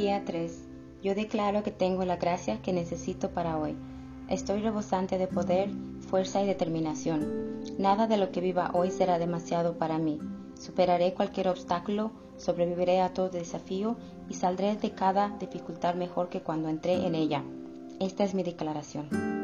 Día 3. Yo declaro que tengo la gracia que necesito para hoy. Estoy rebosante de poder, fuerza y determinación. Nada de lo que viva hoy será demasiado para mí. Superaré cualquier obstáculo, sobreviviré a todo desafío y saldré de cada dificultad mejor que cuando entré en ella. Esta es mi declaración.